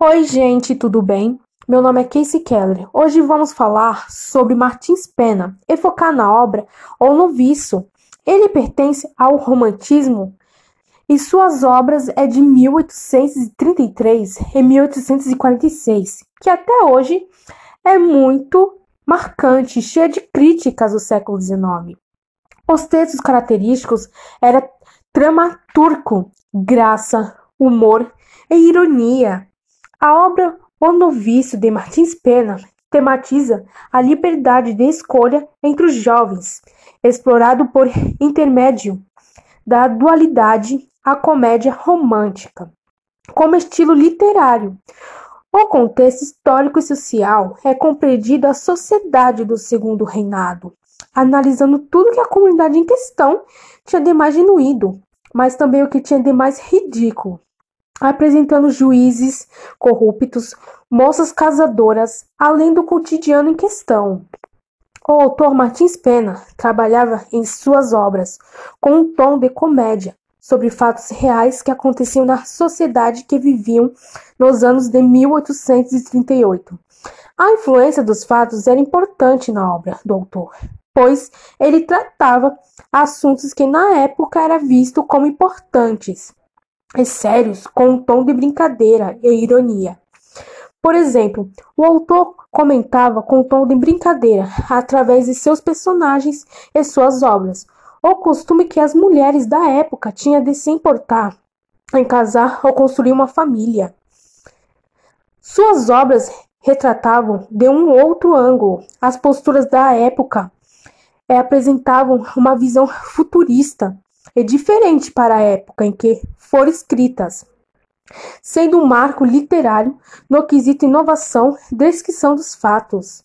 Oi, gente, tudo bem? Meu nome é Casey Keller. Hoje vamos falar sobre Martins Pena e focar na obra O Noviço. Ele pertence ao romantismo e suas obras é de 1833 e 1846, que até hoje é muito marcante, cheia de críticas do século XIX. Os textos característicos eram dramaturgo, graça, humor e ironia. A obra O Noviço de Martins Pena tematiza a liberdade de escolha entre os jovens, explorado por intermédio da dualidade à comédia romântica, como estilo literário. O contexto histórico e social é compreendido a sociedade do Segundo Reinado, analisando tudo que a comunidade em questão tinha de mais genuíno, mas também o que tinha de mais ridículo apresentando juízes corruptos, moças casadoras, além do cotidiano em questão. O autor Martins Pena trabalhava em suas obras com um tom de comédia sobre fatos reais que aconteciam na sociedade que viviam nos anos de 1838. A influência dos fatos era importante na obra do autor, pois ele tratava assuntos que na época eram vistos como importantes e sérios com um tom de brincadeira e ironia. Por exemplo, o autor comentava com um tom de brincadeira, através de seus personagens e suas obras, o costume que as mulheres da época tinham de se importar em casar ou construir uma família. Suas obras retratavam de um outro ângulo as posturas da época e apresentavam uma visão futurista e diferente para a época em que foram escritas, sendo um marco literário no quesito inovação e descrição dos fatos.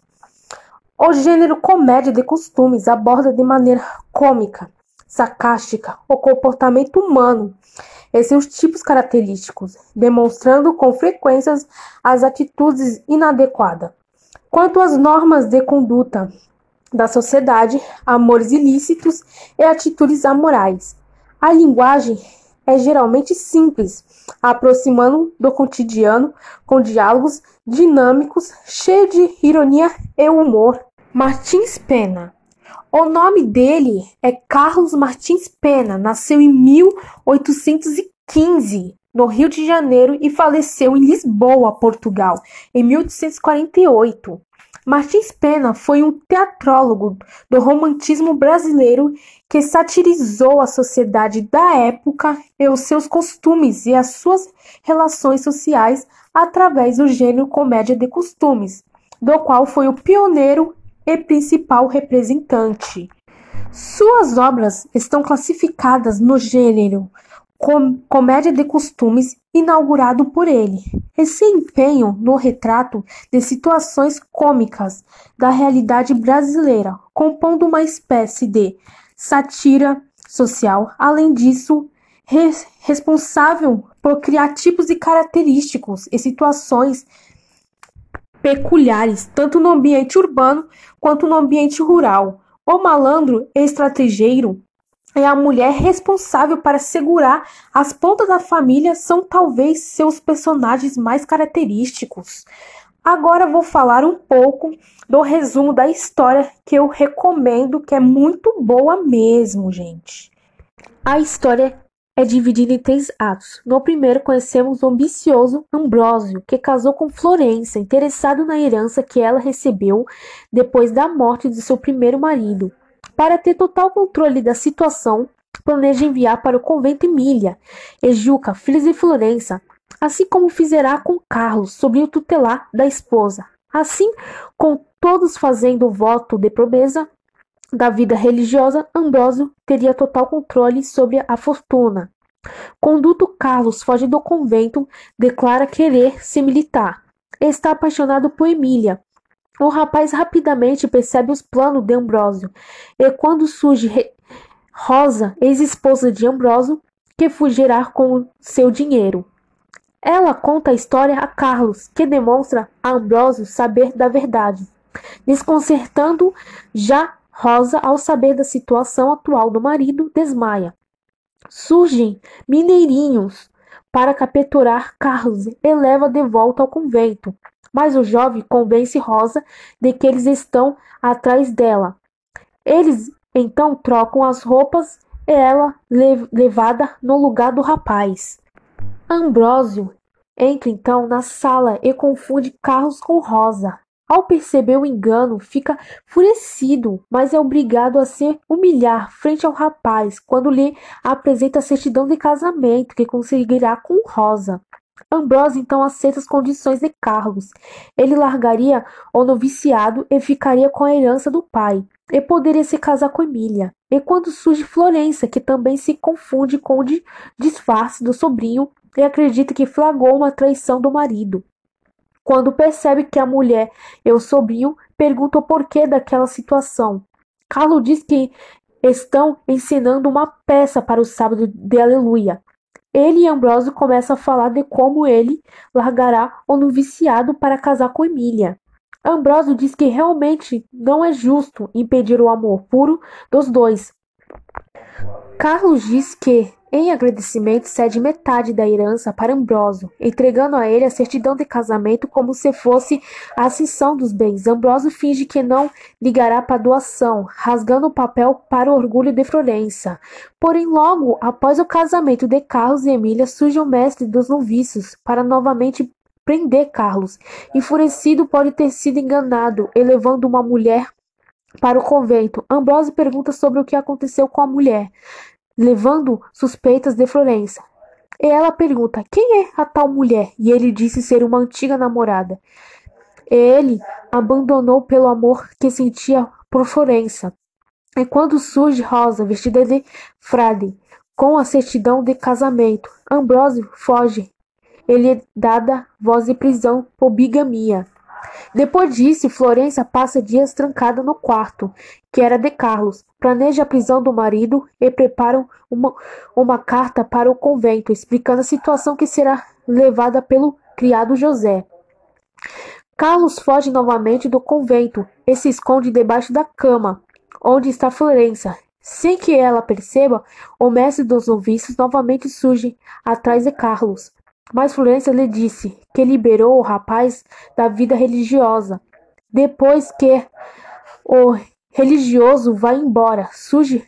O gênero comédia de costumes aborda de maneira cômica, sarcástica o comportamento humano e seus tipos característicos, demonstrando com frequência as atitudes inadequadas. Quanto às normas de conduta da sociedade, amores ilícitos e atitudes amorais, a linguagem é geralmente simples, aproximando do cotidiano com diálogos dinâmicos, cheios de ironia e humor. Martins Pena. O nome dele é Carlos Martins Pena, nasceu em 1815 no Rio de Janeiro e faleceu em Lisboa, Portugal, em 1848. Martins Pena foi um teatrólogo do romantismo brasileiro que satirizou a sociedade da época e os seus costumes e as suas relações sociais através do gênero comédia de costumes, do qual foi o pioneiro e principal representante. Suas obras estão classificadas no gênero com comédia de costumes inaugurado por ele. Esse empenho no retrato de situações cômicas da realidade brasileira, compondo uma espécie de sátira social, além disso, res responsável por criar tipos e característicos e situações peculiares, tanto no ambiente urbano quanto no ambiente rural. O malandro estrategeiro é a mulher responsável para segurar as pontas da família são talvez seus personagens mais característicos. Agora vou falar um pouco do resumo da história que eu recomendo, que é muito boa mesmo, gente. A história é dividida em três atos. No primeiro, conhecemos o ambicioso Ambrósio, que casou com Florença, interessado na herança que ela recebeu depois da morte de seu primeiro marido. Para ter total controle da situação, planeja enviar para o convento Emília e Juca, filhos de Florença, assim como fizerá com Carlos, sobrinho tutelar da esposa. Assim, com todos fazendo o voto de promessa da vida religiosa, Ambrósio teria total controle sobre a fortuna. Conduto Carlos foge do convento, declara querer se militar. Está apaixonado por Emília, o rapaz rapidamente percebe os planos de Ambrósio, e quando surge Rosa, ex-esposa de Ambrósio, que fugirá com seu dinheiro. Ela conta a história a Carlos, que demonstra a Ambrósio saber da verdade, desconcertando já Rosa ao saber da situação atual do marido, desmaia. Surgem mineirinhos para capturar Carlos e leva de volta ao convento. Mas o jovem convence Rosa de que eles estão atrás dela. Eles então trocam as roupas e ela levada no lugar do rapaz. Ambrósio entra então na sala e confunde Carlos com Rosa. Ao perceber o engano, fica furecido, mas é obrigado a se humilhar frente ao rapaz quando lhe apresenta a certidão de casamento que conseguirá com Rosa. Ambrose então aceita as condições de Carlos. Ele largaria o noviciado e ficaria com a herança do pai, e poderia se casar com Emília. E quando surge Florença, que também se confunde com o disfarce do sobrinho e acredita que flagrou uma traição do marido. Quando percebe que a mulher e o sobrinho perguntam o porquê daquela situação. Carlos diz que estão ensinando uma peça para o sábado de Aleluia. Ele e Ambrósio começam a falar de como ele largará o noviciado para casar com Emília. Ambrósio diz que realmente não é justo impedir o amor puro dos dois. Carlos diz que em agradecimento, cede metade da herança para Ambrósio, entregando a ele a certidão de casamento como se fosse a ascensão dos bens. Ambrósio finge que não ligará para a doação, rasgando o papel para o orgulho de Florença. Porém, logo após o casamento de Carlos e Emília, surge o mestre dos noviços para novamente prender Carlos. Enfurecido, pode ter sido enganado, elevando uma mulher para o convento. Ambrósio pergunta sobre o que aconteceu com a mulher levando suspeitas de Florença. E ela pergunta: Quem é a tal mulher? E ele disse ser uma antiga namorada. E ele abandonou pelo amor que sentia por Florença. E quando surge Rosa, vestida de frade, com a certidão de casamento, Ambrósio foge. Ele é dada voz de prisão por bigamia. Depois disso, Florença passa dias trancada no quarto, que era de Carlos, planeja a prisão do marido e prepara uma, uma carta para o convento, explicando a situação que será levada pelo criado José. Carlos foge novamente do convento e se esconde debaixo da cama, onde está Florença. Sem que ela perceba, o mestre dos noviços novamente surge atrás de Carlos. Mas Florença lhe disse que liberou o rapaz da vida religiosa. Depois que o religioso vai embora, surge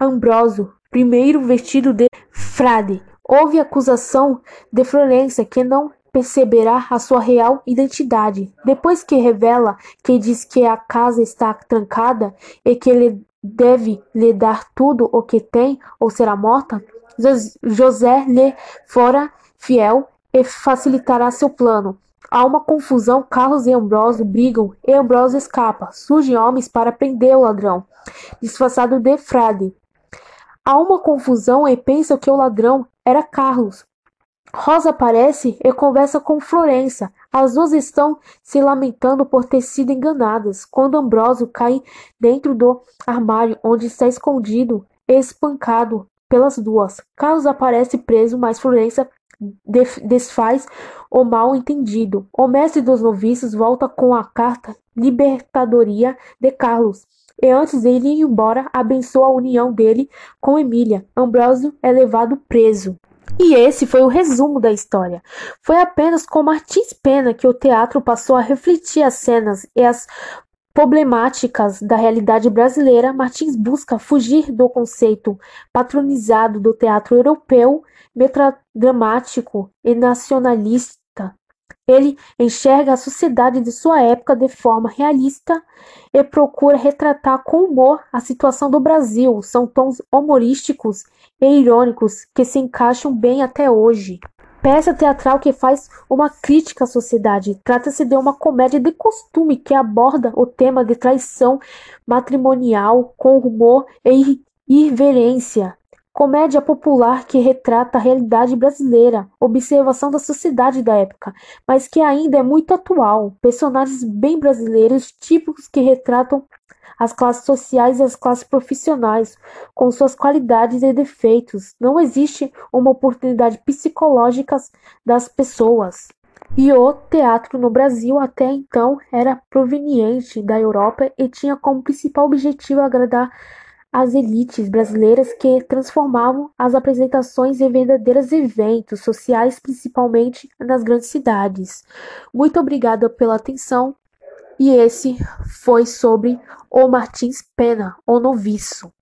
Ambrósio, primeiro vestido de frade. Houve acusação de Florença que não perceberá a sua real identidade. Depois que revela que diz que a casa está trancada e que ele deve lhe dar tudo o que tem ou será morta, José lhe fora fiel e facilitará seu plano. Há uma confusão, Carlos e Ambrósio brigam e Ambrósio escapa. Surgem homens para prender o ladrão, disfarçado de frade. Há uma confusão e pensam que o ladrão era Carlos. Rosa aparece e conversa com Florença. As duas estão se lamentando por ter sido enganadas. Quando Ambrósio cai dentro do armário onde está escondido, espancado pelas duas. Carlos aparece preso, mas Florença desfaz o mal entendido. O mestre dos noviços volta com a carta libertadoria de Carlos. E antes de ele ir embora, abençoa a união dele com Emília. Ambrósio é levado preso. E esse foi o resumo da história. Foi apenas com Martins Pena que o teatro passou a refletir as cenas e as problemáticas da realidade brasileira, Martins busca fugir do conceito patronizado do teatro europeu, melodramático e nacionalista. Ele enxerga a sociedade de sua época de forma realista e procura retratar com humor a situação do Brasil. São tons humorísticos e irônicos que se encaixam bem até hoje. Peça teatral que faz uma crítica à sociedade. Trata-se de uma comédia de costume que aborda o tema de traição matrimonial com humor e irreverência. Comédia popular que retrata a realidade brasileira, observação da sociedade da época, mas que ainda é muito atual. Personagens bem brasileiros, típicos que retratam as classes sociais e as classes profissionais, com suas qualidades e defeitos. Não existe uma oportunidade psicológica das pessoas. E o teatro no Brasil até então era proveniente da Europa e tinha como principal objetivo agradar as elites brasileiras que transformavam as apresentações em verdadeiros eventos sociais, principalmente nas grandes cidades. Muito obrigada pela atenção. E esse foi sobre o Martins Pena, o noviço.